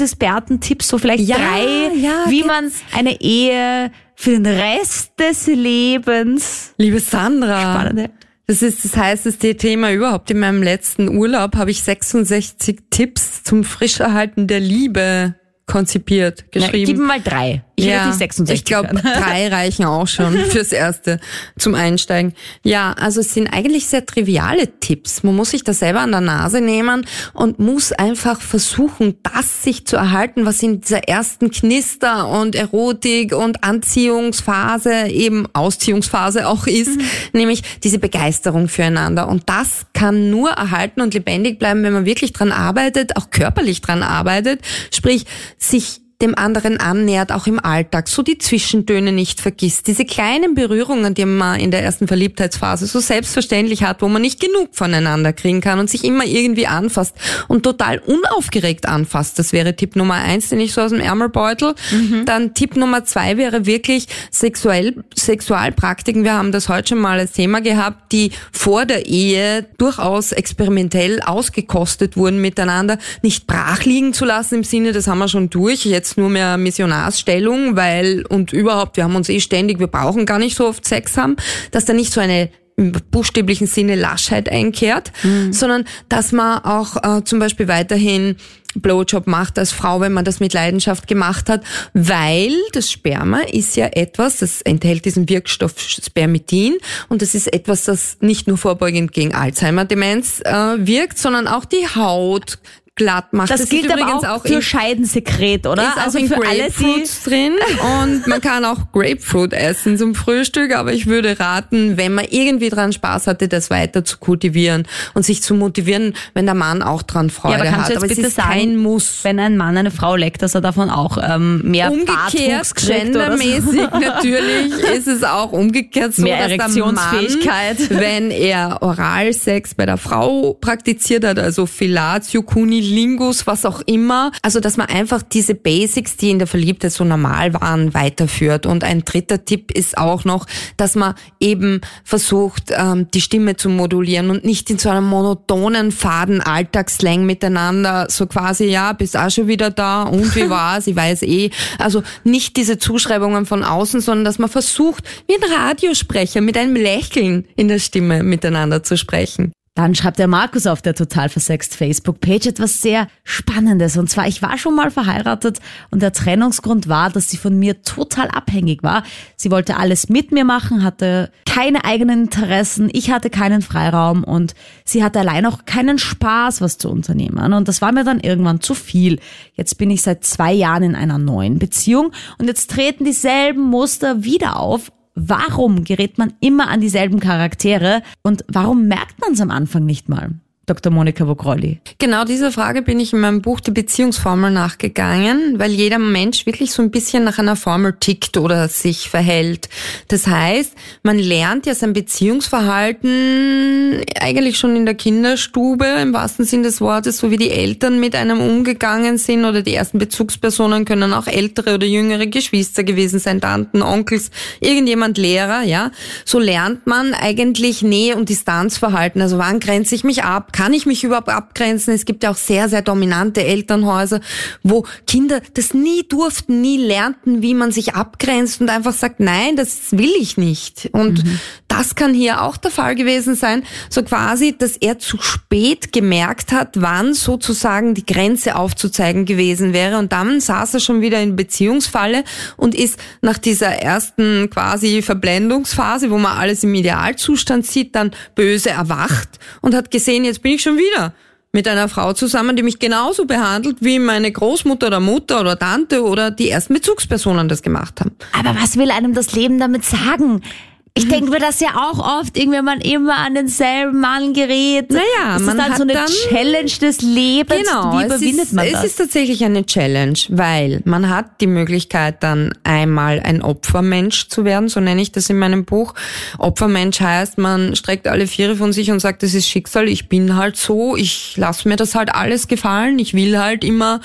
Beziehungsexperten-Tipps, so vielleicht Ja, drei, ja, wie man eine Ehe für den Rest des Lebens Liebe Sandra. spannend? Das ist das heißeste Thema überhaupt. In meinem letzten Urlaub habe ich 66 Tipps zum Frischerhalten der Liebe konzipiert, Na, geschrieben. gib mir mal drei. Ich will jetzt nicht 66 Ich glaube, drei reichen auch schon fürs Erste zum Einsteigen. Ja, also es sind eigentlich sehr triviale Tipps. Man muss sich da selber an der Nase nehmen und muss einfach versuchen, das sich zu erhalten, was in dieser ersten Knister und Erotik und Anziehungsphase, eben Ausziehungsphase auch ist, nämlich diese Begeisterung füreinander. Und das kann nur erhalten und lebendig bleiben, wenn man wirklich dran arbeitet, auch körperlich dran arbeitet, sprich sich dem anderen annähert, auch im Alltag, so die Zwischentöne nicht vergisst, diese kleinen Berührungen, die man in der ersten Verliebtheitsphase so selbstverständlich hat, wo man nicht genug voneinander kriegen kann und sich immer irgendwie anfasst und total unaufgeregt anfasst. Das wäre Tipp Nummer eins, den ich so aus dem Ärmelbeutel. Mhm. Dann Tipp Nummer zwei wäre wirklich sexuell, Sexualpraktiken. Wir haben das heute schon mal als Thema gehabt, die vor der Ehe durchaus experimentell ausgekostet wurden miteinander, nicht brach liegen zu lassen im Sinne, das haben wir schon durch, jetzt nur mehr Missionarsstellung, weil und überhaupt, wir haben uns eh ständig, wir brauchen gar nicht so oft Sex haben, dass da nicht so eine im buchstäblichen Sinne Laschheit einkehrt, mhm. sondern dass man auch äh, zum Beispiel weiterhin Blowjob macht als Frau, wenn man das mit Leidenschaft gemacht hat, weil das Sperma ist ja etwas, das enthält diesen Wirkstoff Spermidin und das ist etwas, das nicht nur vorbeugend gegen Alzheimer-Demenz äh, wirkt, sondern auch die Haut glatt macht. Das, das gilt aber auch, auch für Scheidensekret, oder? Ist also auch in für Grapefruits drin und man kann auch Grapefruit essen zum Frühstück, aber ich würde raten, wenn man irgendwie dran Spaß hatte, das weiter zu kultivieren und sich zu motivieren, wenn der Mann auch dran Freude ja, aber hat. aber es ist sagen, kein Muss. Wenn ein Mann eine Frau leckt, dass er davon auch ähm, mehr Umgekehrt, gendermäßig so. natürlich ist es auch umgekehrt so, mehr dass der Mann, wenn er Oralsex bei der Frau praktiziert hat, also Filatio Cuni Lingus, was auch immer. Also, dass man einfach diese Basics, die in der Verliebtheit so normal waren, weiterführt. Und ein dritter Tipp ist auch noch, dass man eben versucht, ähm, die Stimme zu modulieren und nicht in so einem monotonen, faden Alltagsslang miteinander, so quasi, ja, bist auch schon wieder da und wie war's, ich weiß eh. Also nicht diese Zuschreibungen von außen, sondern dass man versucht, wie ein Radiosprecher mit einem Lächeln in der Stimme miteinander zu sprechen. Dann schreibt der Markus auf der total versext Facebook-Page etwas sehr Spannendes. Und zwar, ich war schon mal verheiratet und der Trennungsgrund war, dass sie von mir total abhängig war. Sie wollte alles mit mir machen, hatte keine eigenen Interessen, ich hatte keinen Freiraum und sie hatte allein auch keinen Spaß, was zu unternehmen. Und das war mir dann irgendwann zu viel. Jetzt bin ich seit zwei Jahren in einer neuen Beziehung und jetzt treten dieselben Muster wieder auf Warum gerät man immer an dieselben Charaktere und warum merkt man es am Anfang nicht mal? Dr. Monika Vogrolli? Genau diese Frage bin ich in meinem Buch Die Beziehungsformel nachgegangen, weil jeder Mensch wirklich so ein bisschen nach einer Formel tickt oder sich verhält. Das heißt, man lernt ja sein Beziehungsverhalten eigentlich schon in der Kinderstube, im wahrsten Sinn des Wortes, so wie die Eltern mit einem umgegangen sind oder die ersten Bezugspersonen können auch ältere oder jüngere Geschwister gewesen sein, Tanten, Onkels, irgendjemand Lehrer, ja. So lernt man eigentlich Nähe- und Distanzverhalten. Also wann grenze ich mich ab? Kann ich mich überhaupt abgrenzen? Es gibt ja auch sehr, sehr dominante Elternhäuser, wo Kinder das nie durften, nie lernten, wie man sich abgrenzt und einfach sagt, nein, das will ich nicht. Und mhm. Das kann hier auch der Fall gewesen sein, so quasi, dass er zu spät gemerkt hat, wann sozusagen die Grenze aufzuzeigen gewesen wäre. Und dann saß er schon wieder in Beziehungsfalle und ist nach dieser ersten quasi Verblendungsphase, wo man alles im Idealzustand sieht, dann böse erwacht und hat gesehen, jetzt bin ich schon wieder mit einer Frau zusammen, die mich genauso behandelt, wie meine Großmutter oder Mutter oder Tante oder die ersten Bezugspersonen das gemacht haben. Aber was will einem das Leben damit sagen? Ich denke mir das ja auch oft, irgendwie man immer an denselben Mann gerät. Naja, ist man dann hat so eine dann, Challenge des Lebens. Genau, Wie überwindet ist, man das? Es ist tatsächlich eine Challenge, weil man hat die Möglichkeit dann einmal ein Opfermensch zu werden, so nenne ich das in meinem Buch. Opfermensch heißt, man streckt alle Viere von sich und sagt, das ist Schicksal, ich bin halt so, ich lasse mir das halt alles gefallen, ich will halt immer,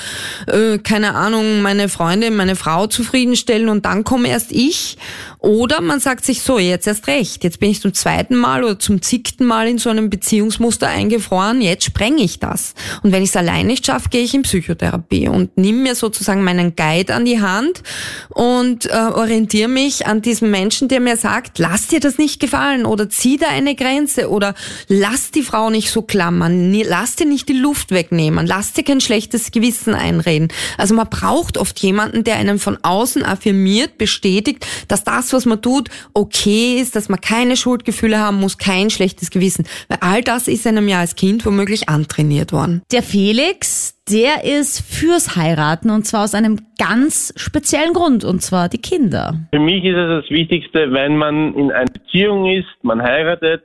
äh, keine Ahnung, meine Freunde, meine Frau zufriedenstellen und dann komme erst ich. Oder man sagt sich so, jetzt erst recht, jetzt bin ich zum zweiten Mal oder zum zigten Mal in so einem Beziehungsmuster eingefroren, jetzt spreng ich das. Und wenn ich es allein nicht schaffe, gehe ich in Psychotherapie und nimm mir sozusagen meinen Guide an die Hand und äh, orientiere mich an diesem Menschen, der mir sagt, lass dir das nicht gefallen oder zieh da eine Grenze oder lass die Frau nicht so klammern, lass dir nicht die Luft wegnehmen, lass dir kein schlechtes Gewissen einreden. Also man braucht oft jemanden, der einen von außen affirmiert, bestätigt, dass das, was man tut, okay ist, dass man keine Schuldgefühle haben muss, kein schlechtes Gewissen. Weil all das ist einem ja als Kind womöglich antrainiert worden. Der Felix, der ist fürs Heiraten und zwar aus einem ganz speziellen Grund und zwar die Kinder. Für mich ist es das Wichtigste, wenn man in einer Beziehung ist, man heiratet,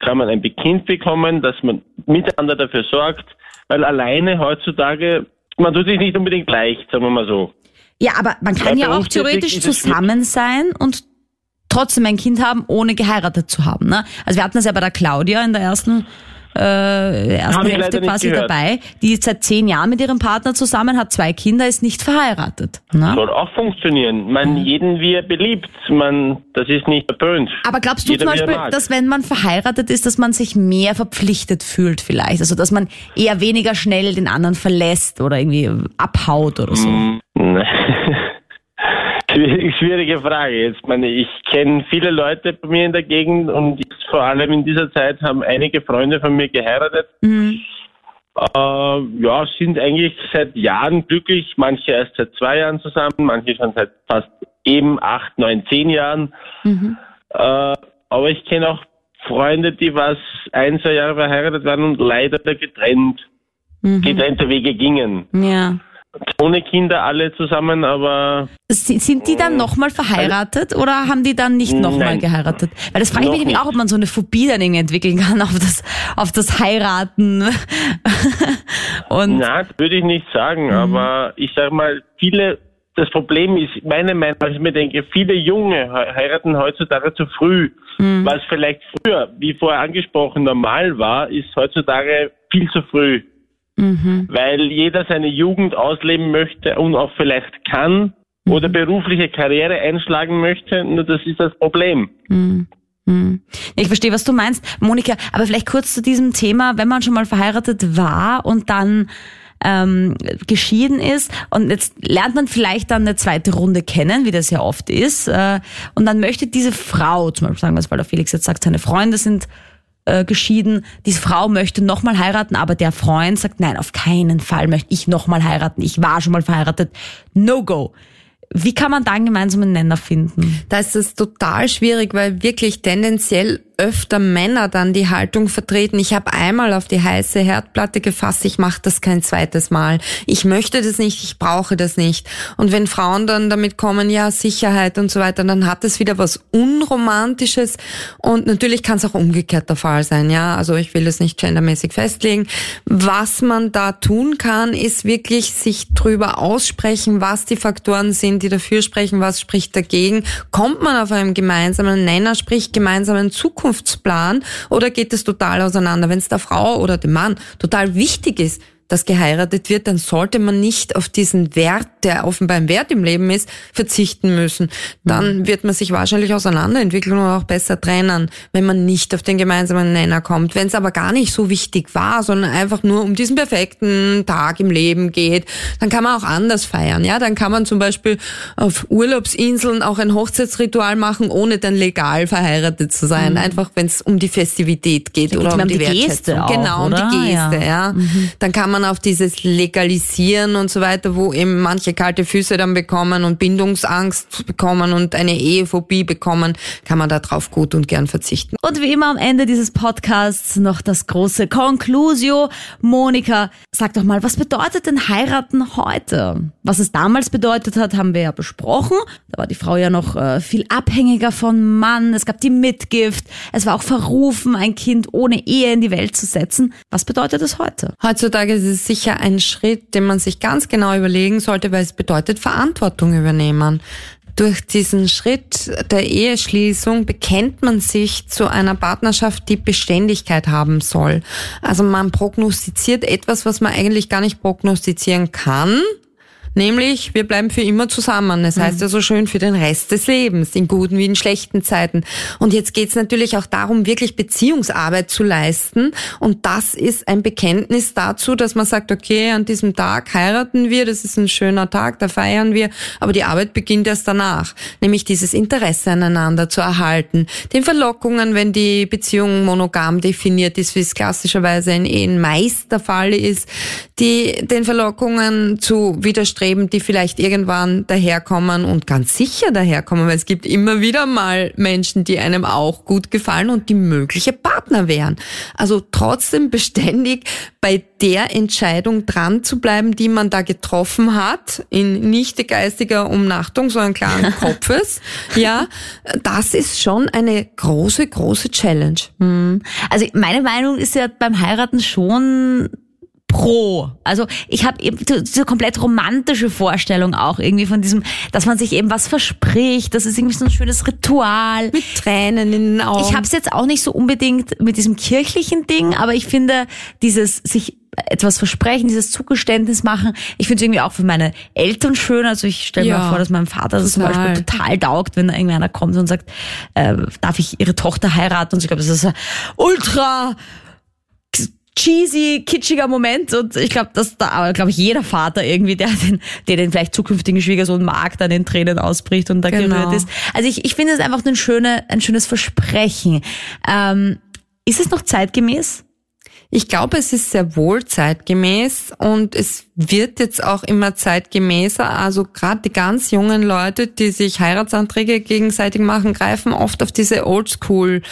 kann man ein Kind bekommen, dass man miteinander dafür sorgt, weil alleine heutzutage, man tut sich nicht unbedingt leicht, sagen wir mal so. Ja, aber man kann Weil ja auch theoretisch zusammen sein und trotzdem ein Kind haben, ohne geheiratet zu haben. Ne? Also wir hatten das ja bei der Claudia in der ersten, äh, ersten Hälfte quasi dabei. Die ist seit zehn Jahren mit ihrem Partner zusammen, hat zwei Kinder, ist nicht verheiratet. Ne? Soll auch funktionieren. Man, jeden wie er beliebt. Man, das ist nicht verpönt. Aber glaubst du Jeder, zum Beispiel, dass wenn man verheiratet ist, dass man sich mehr verpflichtet fühlt vielleicht? Also dass man eher weniger schnell den anderen verlässt oder irgendwie abhaut oder so? Schwierig- Schwierige Frage. Jetzt meine, ich kenne viele Leute bei mir in der Gegend und vor allem in dieser Zeit haben einige Freunde von mir geheiratet. Mhm. Äh, ja, sind eigentlich seit Jahren glücklich. Manche erst seit zwei Jahren zusammen, manche schon seit fast eben acht, neun, zehn Jahren. Mhm. Äh, aber ich kenne auch Freunde, die was ein, zwei Jahre verheiratet waren und leider getrennt, Mhm. getrennte Wege gingen. Ja. Ohne Kinder alle zusammen, aber Si- Sind die dann nochmal verheiratet oder haben die dann nicht nochmal geheiratet? Weil das frage ich mich nämlich auch, ob man so eine Phobie dann irgendwie entwickeln kann auf das, auf das Heiraten. Und na, das würde ich nicht sagen, aber ich sage mal, viele, das Problem ist, meine Meinung, nach, ich mir denke, viele Junge he- heiraten heutzutage zu früh. Was vielleicht früher, wie vorher angesprochen, normal war, ist heutzutage viel zu früh. Weil jeder seine Jugend ausleben möchte und auch vielleicht kann oder berufliche Karriere einschlagen möchte, nur das ist das Problem. ich verstehe, was du meinst, Monika, aber vielleicht kurz zu diesem Thema, wenn man schon mal verheiratet war und dann ähm, geschieden ist und jetzt lernt man vielleicht dann eine zweite Runde kennen, wie das ja oft ist, äh, und dann möchte diese Frau, zum Beispiel sagen wir es, weil der Felix jetzt sagt, seine Freunde sind äh, geschieden, diese Frau möchte nochmal heiraten, aber der Freund sagt, nein, auf keinen Fall möchte ich nochmal heiraten, ich war schon mal verheiratet, no go. Wie kann man da einen gemeinsamen Nenner finden? Da ist es total schwierig, weil wirklich tendenziell öfter Männer dann die Haltung vertreten. Ich habe einmal auf die heiße Herdplatte gefasst, ich mache das kein zweites Mal. Ich möchte das nicht, ich brauche das nicht. Und wenn Frauen dann damit kommen, ja, Sicherheit und so weiter, dann hat es wieder was Unromantisches. Und natürlich kann es auch umgekehrt der Fall sein, ja. Also ich will das nicht gendermäßig festlegen. Was man da tun kann, ist wirklich sich drüber aussprechen, was die Faktoren sind, die dafür sprechen, was spricht dagegen. Kommt man auf einen gemeinsamen Nenner, sprich gemeinsamen Zukunftsplan oder geht es total auseinander? Wenn es der Frau oder dem Mann total wichtig ist, dass geheiratet wird, dann sollte man nicht auf diesen Wert, der offenbar ein Wert im Leben ist, verzichten müssen. Dann wird man sich wahrscheinlich auseinanderentwickeln und auch besser trennen, wenn man nicht auf den gemeinsamen Nenner kommt. Wenn es aber gar nicht so wichtig war, sondern einfach nur um diesen perfekten Tag im Leben geht, dann kann man auch anders feiern. Ja, dann kann man zum Beispiel auf Urlaubsinseln auch ein Hochzeitsritual machen, ohne dann legal verheiratet zu sein. Einfach, wenn es um die Festivität geht Da oder um die, die. Geste auch, genau, um oder? die Geste. Ja. Ja. Dann kann man auf dieses Legalisieren und so weiter, wo eben manche kalte Füße dann bekommen und Bindungsangst bekommen und eine Ehephobie bekommen, kann man darauf gut und gern verzichten. Und wie immer am Ende dieses Podcasts noch das große Conclusio. Monika, sag doch mal, was bedeutet denn heiraten heute? Was es damals bedeutet hat, haben wir ja besprochen. Da war die Frau ja noch äh, viel abhängiger von Mann. Es gab die Mitgift. Es war auch verrufen, ein Kind ohne Ehe in die Welt zu setzen. Was bedeutet es heute? Heutzutage ist es sicher ein Schritt, den man sich ganz genau überlegen sollte, weil es bedeutet Verantwortung übernehmen. Durch diesen Schritt der Eheschließung bekennt man sich zu einer Partnerschaft, die Beständigkeit haben soll. Also man prognostiziert etwas, was man eigentlich gar nicht prognostizieren kann. Nämlich, wir bleiben für immer zusammen. Das heißt ja so schön für den Rest des Lebens, in guten wie in schlechten Zeiten. Und jetzt geht's natürlich auch darum, wirklich Beziehungsarbeit zu leisten. Und das ist ein Bekenntnis dazu, dass man sagt, okay, an diesem Tag heiraten wir, das ist ein schöner Tag, da feiern wir, aber die Arbeit beginnt erst danach. Nämlich dieses Interesse aneinander zu erhalten. Den Verlockungen, wenn die Beziehung monogam definiert ist, wie es klassischerweise in Ehen meist der Fall ist, die, den Verlockungen zu widerstreben, die vielleicht irgendwann daherkommen und ganz sicher daherkommen, weil es gibt immer wieder mal Menschen, die einem auch gut gefallen und die mögliche Partner wären. Also trotzdem beständig bei der Entscheidung dran zu bleiben, die man da getroffen hat, in nicht geistiger Umnachtung, sondern klaren Kopfes, ja, das ist schon eine große, große Challenge. Also meine Meinung ist ja beim Heiraten schon pro. Also ich habe eben diese komplett romantische Vorstellung auch irgendwie von diesem, dass man sich eben was verspricht, das ist irgendwie so ein schönes Ritual. Mit Tränen in den Augen. Ich habe es jetzt auch nicht so unbedingt mit diesem kirchlichen Ding, aber ich finde dieses sich etwas versprechen, dieses Zugeständnis machen. Ich finde es irgendwie auch für meine Eltern schön. Also ich stelle Ja, mir vor, dass mein Vater das zum total. Beispiel total taugt, wenn da irgendeiner kommt und sagt, äh, darf ich ihre Tochter heiraten? Und ich glaube, das ist ultra cheesy, kitschiger Moment und ich glaube, dass da, glaube ich, jeder Vater irgendwie, der den, der den vielleicht zukünftigen Schwiegersohn mag, dann in Tränen ausbricht und da Genau. gerührt ist. Also ich, ich finde es einfach ein, schöne, ein schönes Versprechen. Ähm, ist es noch zeitgemäß? Ich glaube, es ist sehr wohl zeitgemäß und es wird jetzt auch immer zeitgemäßer. Also gerade die ganz jungen Leute, die sich Heiratsanträge gegenseitig machen, greifen oft auf diese Oldschool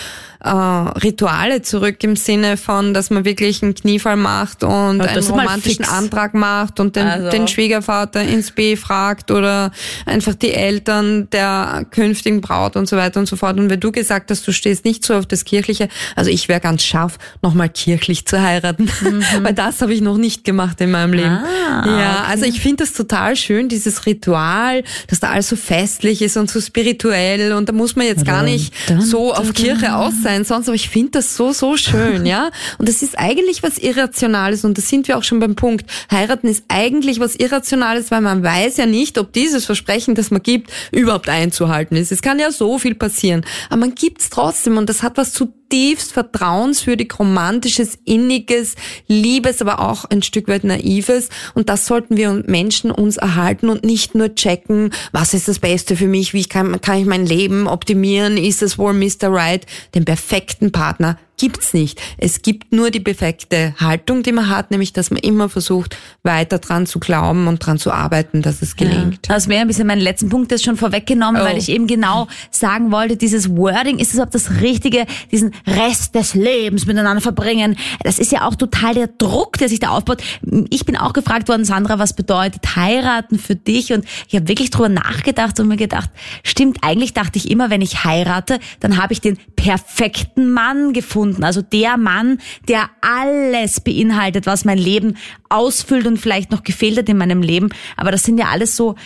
äh, Rituale zurück im Sinne von, dass man wirklich einen Kniefall macht und Ja, einen romantischen. Antrag macht und den, Also. den Schwiegervater ins B fragt oder einfach die Eltern der künftigen Braut und so weiter und so fort. Und wenn du gesagt hast, du stehst nicht so auf das Kirchliche, also ich wäre ganz scharf, nochmal kirchlich zu heiraten, weil das habe ich noch nicht gemacht in meinem Leben. ja, also ich finde das total schön, dieses Ritual, dass da alles so festlich ist und so spirituell und da muss man jetzt gar nicht so auf Kirche aus sein, sonst, aber ich finde das so, so schön, ja. Und das ist eigentlich was Irrationales und da sind wir auch schon beim Punkt. Heiraten ist eigentlich was Irrationales, weil man weiß ja nicht, ob dieses Versprechen, das man gibt, überhaupt einzuhalten ist. Es kann ja so viel passieren. Aber man gibt's trotzdem und das hat was zutiefst vertrauenswürdig, romantisches, inniges, liebes, aber auch ein Stück weit naives. Und das sollten wir Menschen uns erhalten und nicht nur checken, was ist das Beste für mich, wie kann, kann ich mein Leben optimieren, ist es wohl Mr. Right, den perfekten Partner gibt's nicht. Es gibt nur die perfekte Haltung, die man hat, nämlich dass man immer versucht, weiter dran zu glauben und dran zu arbeiten, dass es gelingt. Das wäre ein bisschen mein letzten Punkt jetzt schon vorweggenommen, Oh. weil ich eben genau sagen wollte, dieses Wording, ist es überhaupt das Richtige, diesen Rest des Lebens miteinander verbringen? Das ist ja auch total der Druck, der sich da aufbaut. Ich bin auch gefragt worden, Sandra, was bedeutet heiraten für dich? Und ich habe wirklich drüber nachgedacht und mir gedacht, stimmt, eigentlich dachte ich immer, wenn ich heirate, dann habe ich den perfekten Mann gefunden. Also der Mann, der alles beinhaltet, was mein Leben ausfüllt und vielleicht noch gefehlt hat in meinem Leben. Aber das sind ja alles so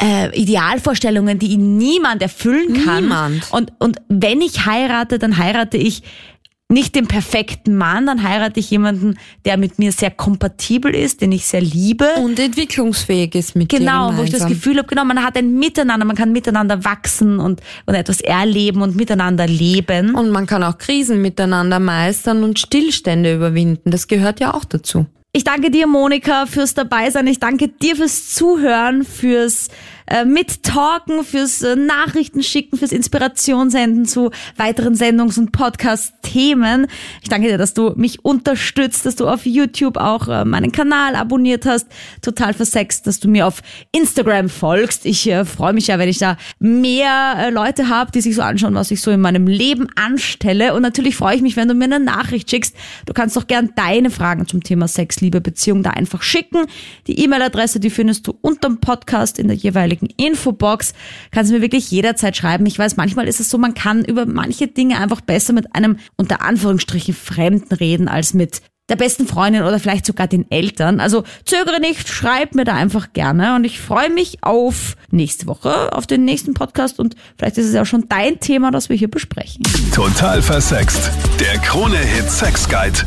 äh, Idealvorstellungen, die niemand erfüllen kann. Niemand. Und, und wenn ich heirate, dann heirate ich nicht den perfekten Mann, dann heirate ich jemanden, der mit mir sehr kompatibel ist, den ich sehr liebe. Und entwicklungsfähig ist mit Genau, wo ich das. Gefühl habe, genau, man hat ein Miteinander, man kann miteinander wachsen und, und etwas erleben und miteinander leben. Und man kann auch Krisen miteinander meistern und Stillstände überwinden. Das gehört ja auch dazu. Ich danke dir, Monika, fürs Dabeisein. Ich danke dir fürs Zuhören, fürs äh, Mittalken, fürs äh, Nachrichten schicken, fürs Inspiration senden zu weiteren Sendungs- und Podcast-Themen. Ich danke dir, dass du mich unterstützt, dass du auf YouTube auch äh, meinen Kanal abonniert hast. Total versext, dass du mir auf Instagram folgst. Ich freue mich ja, wenn ich da mehr Leute habe, die sich so anschauen, was ich so in meinem Leben anstelle. Und natürlich freue ich mich, wenn du mir eine Nachricht schickst. Du kannst doch gern deine Fragen zum Thema Sex, Liebe, Beziehung da einfach schicken. Die E-Mail-Adresse, die findest du unterm Podcast in der jeweiligen Infobox. Kannst du mir wirklich jederzeit schreiben. Ich weiß, manchmal ist es so, man kann über manche Dinge einfach besser mit einem unter Anführungsstrichen Fremden reden als mit der besten Freundin oder vielleicht sogar den Eltern. Also zögere nicht, schreib mir da einfach gerne und ich freue mich auf nächste Woche, auf den nächsten Podcast und vielleicht ist es ja auch schon dein Thema, das wir hier besprechen. Total versext. Der Krone-Hit Sex Guide.